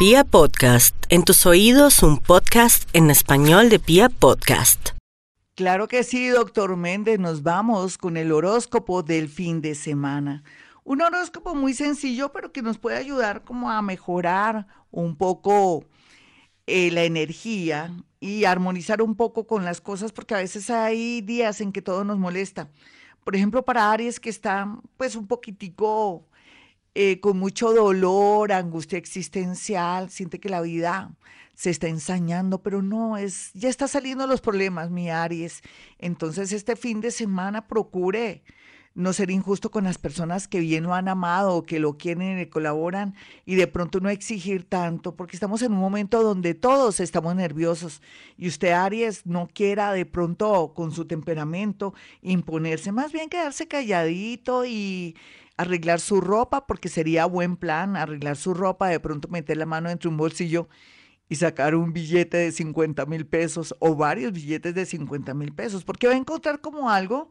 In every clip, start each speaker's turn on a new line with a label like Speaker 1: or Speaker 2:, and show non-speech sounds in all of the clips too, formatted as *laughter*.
Speaker 1: Pia Podcast, en tus oídos un podcast en español de Pia Podcast.
Speaker 2: Claro que sí, doctor Méndez, nos vamos con el horóscopo del fin de semana. Un horóscopo muy sencillo, pero que nos puede ayudar como a mejorar un poco eh, la energía y armonizar un poco con las cosas, porque a veces hay días en que todo nos molesta. Por ejemplo, para Aries que está pues un poquitico eh, con mucho dolor, angustia existencial, siente que la vida se está ensañando, pero no, es, ya está saliendo los problemas, mi Aries. Entonces este fin de semana procure no ser injusto con las personas que bien lo han amado, que lo quieren y le colaboran, y de pronto no exigir tanto, porque estamos en un momento donde todos estamos nerviosos y usted, Aries, no quiera de pronto con su temperamento imponerse, más bien quedarse calladito y arreglar su ropa, porque sería buen plan arreglar su ropa, de pronto meter la mano entre un bolsillo y sacar un billete de 50 mil pesos o varios billetes de 50 mil pesos, porque va a encontrar como algo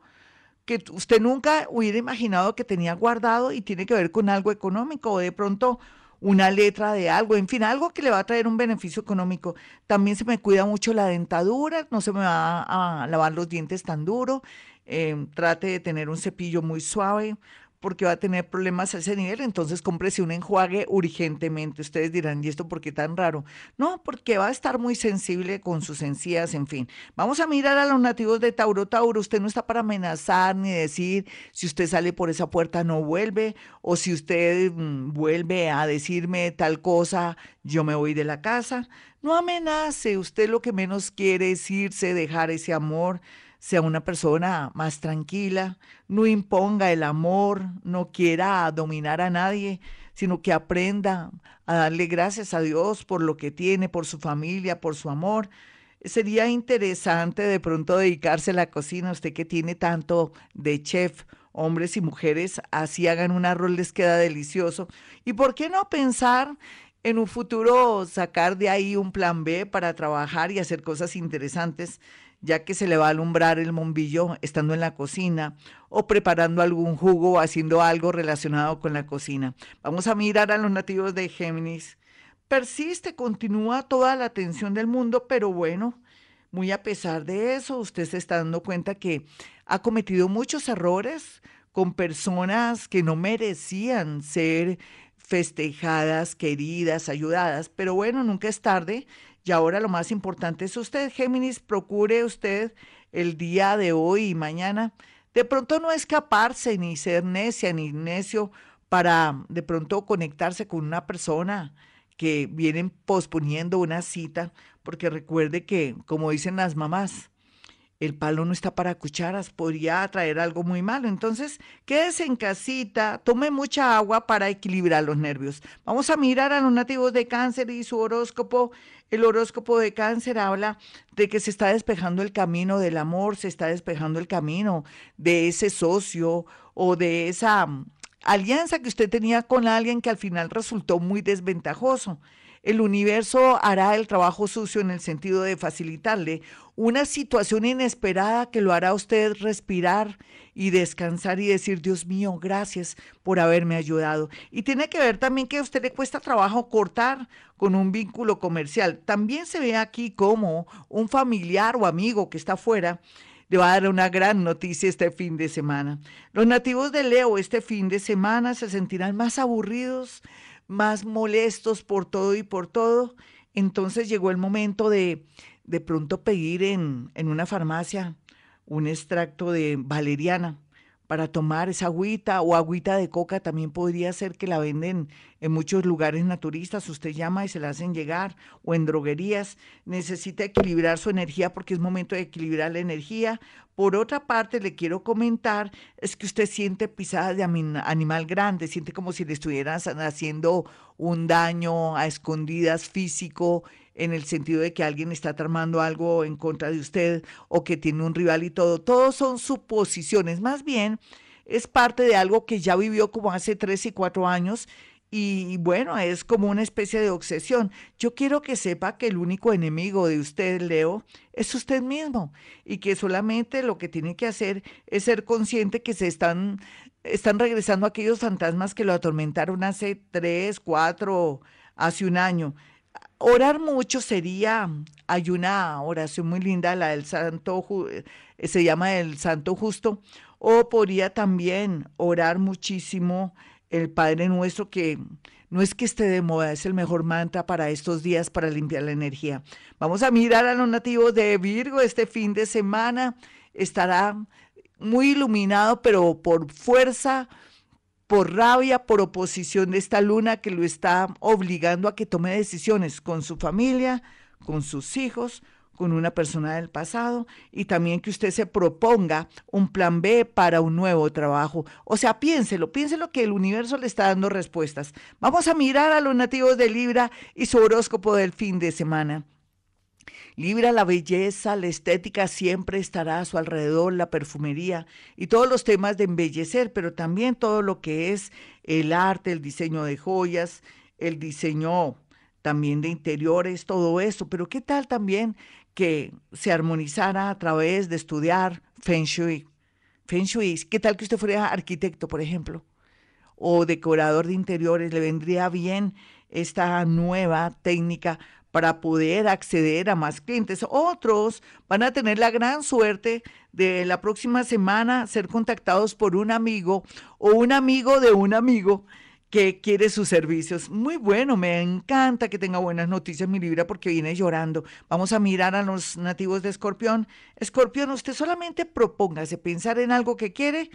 Speaker 2: que usted nunca hubiera imaginado que tenía guardado y tiene que ver con algo económico o de pronto una letra de algo, en fin, algo que le va a traer un beneficio económico. También se me cuida mucho la dentadura, no se me va a lavar los dientes tan duro, eh, trate de tener un cepillo muy suave, porque va a tener problemas a ese nivel, entonces cómprese un enjuague urgentemente. Ustedes dirán, ¿y esto por qué tan raro? No, porque va a estar muy sensible con sus encías, en fin. Vamos a mirar a los nativos de Tauro. Tauro, usted no está para amenazar ni decir si usted sale por esa puerta no vuelve, o si usted mm, vuelve a decirme tal cosa, yo me voy de la casa. No amenace, usted lo que menos quiere es irse, dejar ese amor sea una persona más tranquila, no imponga el amor, no quiera dominar a nadie, sino que aprenda a darle gracias a Dios por lo que tiene, por su familia, por su amor. Sería interesante de pronto dedicarse a la cocina, usted que tiene tanto de chef, hombres y mujeres, así hagan un arroz, les queda delicioso. ¿Y por qué no pensar en un futuro sacar de ahí un plan B para trabajar y hacer cosas interesantes? ya que se le va a alumbrar el bombillo estando en la cocina o preparando algún jugo o haciendo algo relacionado con la cocina. Vamos a mirar a los nativos de Géminis. Persiste, continúa toda la atención del mundo, pero bueno, muy a pesar de eso, usted se está dando cuenta que ha cometido muchos errores con personas que no merecían ser festejadas, queridas, ayudadas, pero bueno, nunca es tarde y ahora lo más importante es usted, Géminis, procure usted el día de hoy y mañana. De pronto no escaparse ni ser necia ni necio para de pronto conectarse con una persona que vienen posponiendo una cita, porque recuerde que, como dicen las mamás, el palo no está para cucharas, podría traer algo muy malo. Entonces, quédese en casita, tome mucha agua para equilibrar los nervios. Vamos a mirar a los nativos de cáncer y su horóscopo. El horóscopo de cáncer habla de que se está despejando el camino del amor, se está despejando el camino de ese socio o de esa mm, alianza que usted tenía con alguien que al final resultó muy desventajoso el universo hará el trabajo sucio en el sentido de facilitarle una situación inesperada que lo hará usted respirar y descansar y decir, Dios mío, gracias por haberme ayudado. Y tiene que ver también que a usted le cuesta trabajo cortar con un vínculo comercial. También se ve aquí como un familiar o amigo que está afuera le va a dar una gran noticia este fin de semana. Los nativos de Leo este fin de semana se sentirán más aburridos, más molestos por todo y por todo. Entonces llegó el momento de de pronto pedir en, en una farmacia un extracto de valeriana para tomar esa agüita o agüita de coca también podría ser que la venden en muchos lugares naturistas, usted llama y se la hacen llegar o en droguerías, necesita equilibrar su energía porque es momento de equilibrar la energía. Por otra parte, le quiero comentar, es que usted siente pisadas de animal grande, siente como si le estuvieran haciendo un daño a escondidas físico, en el sentido de que alguien está tramando algo en contra de usted o que tiene un rival y todo. Todos son suposiciones. Más bien, es parte de algo que ya vivió como hace tres y cuatro años y bueno, es como una especie de obsesión. Yo quiero que sepa que el único enemigo de usted, Leo, es usted mismo y que solamente lo que tiene que hacer es ser consciente que se están, están regresando aquellos fantasmas que lo atormentaron hace tres, cuatro hace un año. Orar mucho sería, hay una oración muy linda, la del Santo, se llama el Santo Justo, o podría también orar muchísimo el Padre Nuestro, que no es que esté de moda, es el mejor mantra para estos días para limpiar la energía. Vamos a mirar a los nativos de Virgo este fin de semana. Estará muy iluminado, pero por fuerza por rabia, por oposición de esta luna que lo está obligando a que tome decisiones con su familia, con sus hijos, con una persona del pasado y también que usted se proponga un plan B para un nuevo trabajo. O sea, piénselo, piénselo que el universo le está dando respuestas. Vamos a mirar a los nativos de Libra y su horóscopo del fin de semana. Libra la belleza, la estética siempre estará a su alrededor, la perfumería y todos los temas de embellecer, pero también todo lo que es el arte, el diseño de joyas, el diseño también de interiores, todo eso. Pero ¿qué tal también que se armonizara a través de estudiar Feng Shui? Feng Shui, ¿qué tal que usted fuera arquitecto, por ejemplo? O decorador de interiores, le vendría bien esta nueva técnica para poder acceder a más clientes. Otros van a tener la gran suerte de la próxima semana ser contactados por un amigo o un amigo de un amigo que quiere sus servicios. Muy bueno, me encanta que tenga buenas noticias mi Libra porque viene llorando. Vamos a mirar a los nativos de Escorpión. Escorpión, usted solamente propóngase pensar en algo que quiere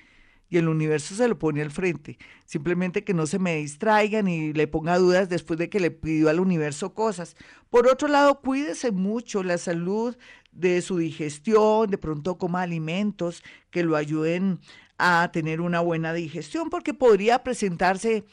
Speaker 2: y el universo se lo pone al frente. Simplemente que no se me distraiga ni le ponga dudas después de que le pidió al universo cosas. Por otro lado, cuídese mucho la salud de su digestión, de pronto coma alimentos que lo ayuden a tener una buena digestión, porque podría presentarse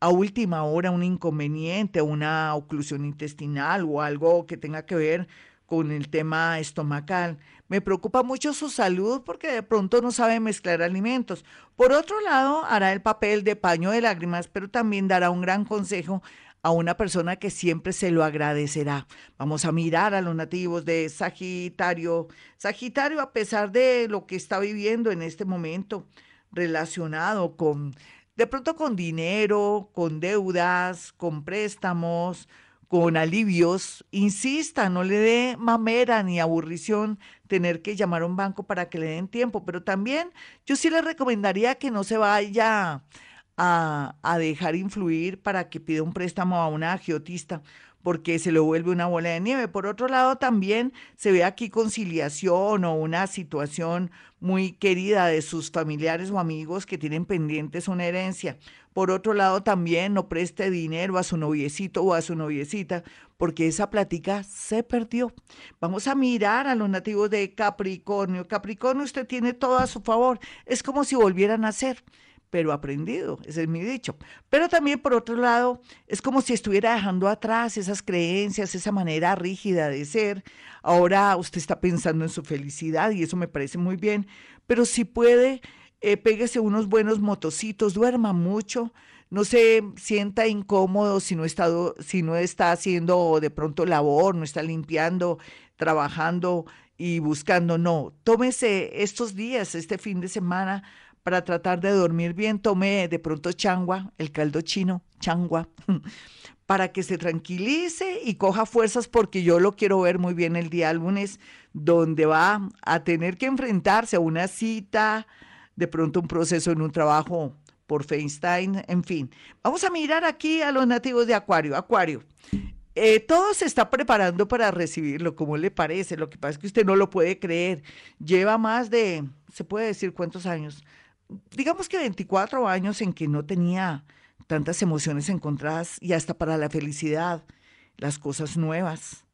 Speaker 2: a última hora un inconveniente, una oclusión intestinal o algo que tenga que ver con el tema estomacal. Me preocupa mucho su salud porque de pronto no sabe mezclar alimentos. Por otro lado, hará el papel de paño de lágrimas, pero también dará un gran consejo a una persona que siempre se lo agradecerá. Vamos a mirar a los nativos de Sagitario. Sagitario, a pesar de lo que está viviendo en este momento relacionado con, de pronto con dinero, con deudas, con préstamos, con alivios, insista, no le dé mamera ni aburrición tener que llamar a un banco para que le den tiempo, pero también yo sí le recomendaría que no se vaya a, a dejar influir para que pida un préstamo a una agiotista porque se lo vuelve una bola de nieve. Por otro lado, también se ve aquí conciliación o una situación muy querida de sus familiares o amigos que tienen pendientes una herencia. Por otro lado, también no preste dinero a su noviecito o a su noviecita, porque esa plática se perdió. Vamos a mirar a los nativos de Capricornio. Capricornio, usted tiene todo a su favor. Es como si volvieran a nacer pero aprendido, ese es mi dicho. Pero también por otro lado, es como si estuviera dejando atrás esas creencias, esa manera rígida de ser. Ahora usted está pensando en su felicidad y eso me parece muy bien, pero si puede, eh, unos buenos motocitos, duerma mucho, no se sienta incómodo si no, está, si no está haciendo de pronto labor, no está limpiando, trabajando y buscando, no, tómese estos días, este fin de semana para tratar de dormir bien, tome de pronto changua, el caldo chino, changua, *laughs* para que se tranquilice y coja fuerzas porque yo lo quiero ver muy bien el día lunes, donde va a tener que enfrentarse a una cita, de pronto un proceso en un trabajo por FaceTime, en fin. Vamos a mirar aquí a los nativos de Acuario. Acuario, eh, todo se está preparando para recibirlo, como le parece. Lo que pasa es que usted no lo puede creer. Lleva más de, se puede decir cuántos años, digamos que 24 años en que no tenía tantas emociones encontradas y hasta para la felicidad, las cosas nuevas,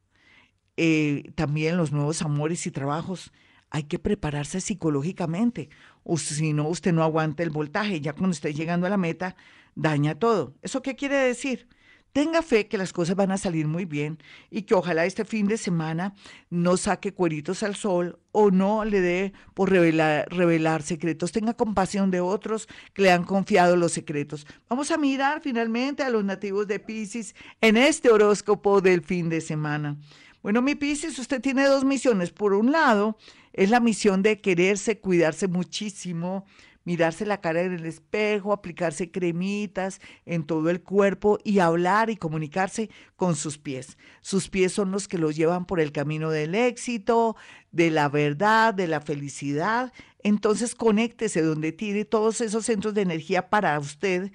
Speaker 2: eh, también los nuevos amores y trabajos. Hay que prepararse psicológicamente, o si no, usted no aguanta el voltaje. Ya cuando esté llegando a la meta, daña todo. ¿Eso qué quiere decir? Tenga fe que las cosas van a salir muy bien y que ojalá este fin de semana no saque cueritos al sol o no le dé por revelar, revelar, secretos. Tenga compasión de otros que le han confiado los secretos. Vamos a mirar finalmente a los nativos de Pisces en este horóscopo del fin de semana. Bueno, mi Pisces, usted tiene dos misiones. Por un lado, es la misión de quererse, cuidarse muchísimo, mirarse la cara en el espejo, aplicarse cremitas en todo el cuerpo y hablar y comunicarse con sus pies. Sus pies son los que los llevan por el camino del éxito, de la verdad, de la felicidad. Entonces conéctese donde tiene todos esos centros de energía para usted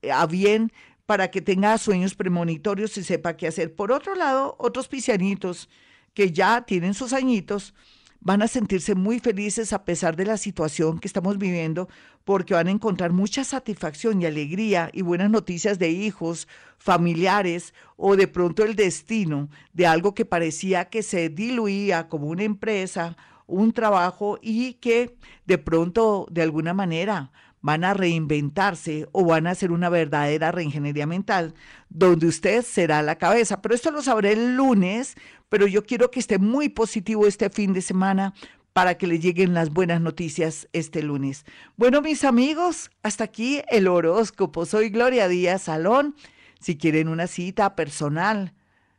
Speaker 2: eh, a bien para que tenga sueños premonitorios y sepa qué hacer. Por otro lado, otros pisianitos que ya tienen sus añitos, van a sentirse muy felices a pesar de la situación que estamos viviendo, porque van a encontrar mucha satisfacción y alegría y buenas noticias de hijos, familiares o de pronto el destino de algo que parecía que se diluía como una empresa, un trabajo y que de pronto de alguna manera van a reinventarse o van a hacer una verdadera reingeniería mental, donde usted será la cabeza. Pero esto lo sabré el lunes, pero yo quiero que esté muy positivo este fin de semana para que le lleguen las buenas noticias este lunes. Bueno, mis amigos, hasta aquí el horóscopo. Soy Gloria Díaz Salón. Si quieren una cita personal,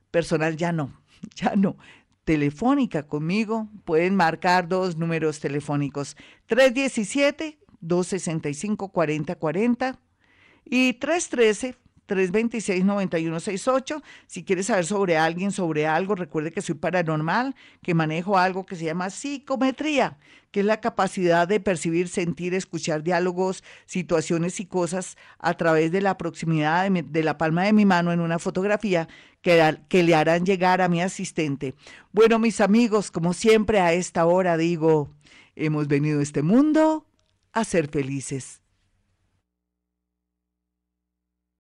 Speaker 2: personal ya no, *laughs* ya no telefónica conmigo, pueden marcar dos números telefónicos, 317 265-4040 y 313-326-9168. Si quieres saber sobre alguien, sobre algo, recuerde que soy paranormal, que manejo algo que se llama psicometría, que es la capacidad de percibir, sentir, escuchar diálogos, situaciones y cosas a través de la proximidad de, de la palma de mi mano en una fotografía que, que le harán llegar a mi asistente. Bueno, mis amigos, como siempre a esta hora digo, hemos venido a este mundo a ser felices.